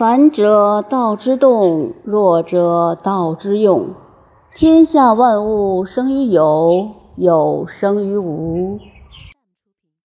凡者道之动，弱者道之用。天下万物生于有，有生于无。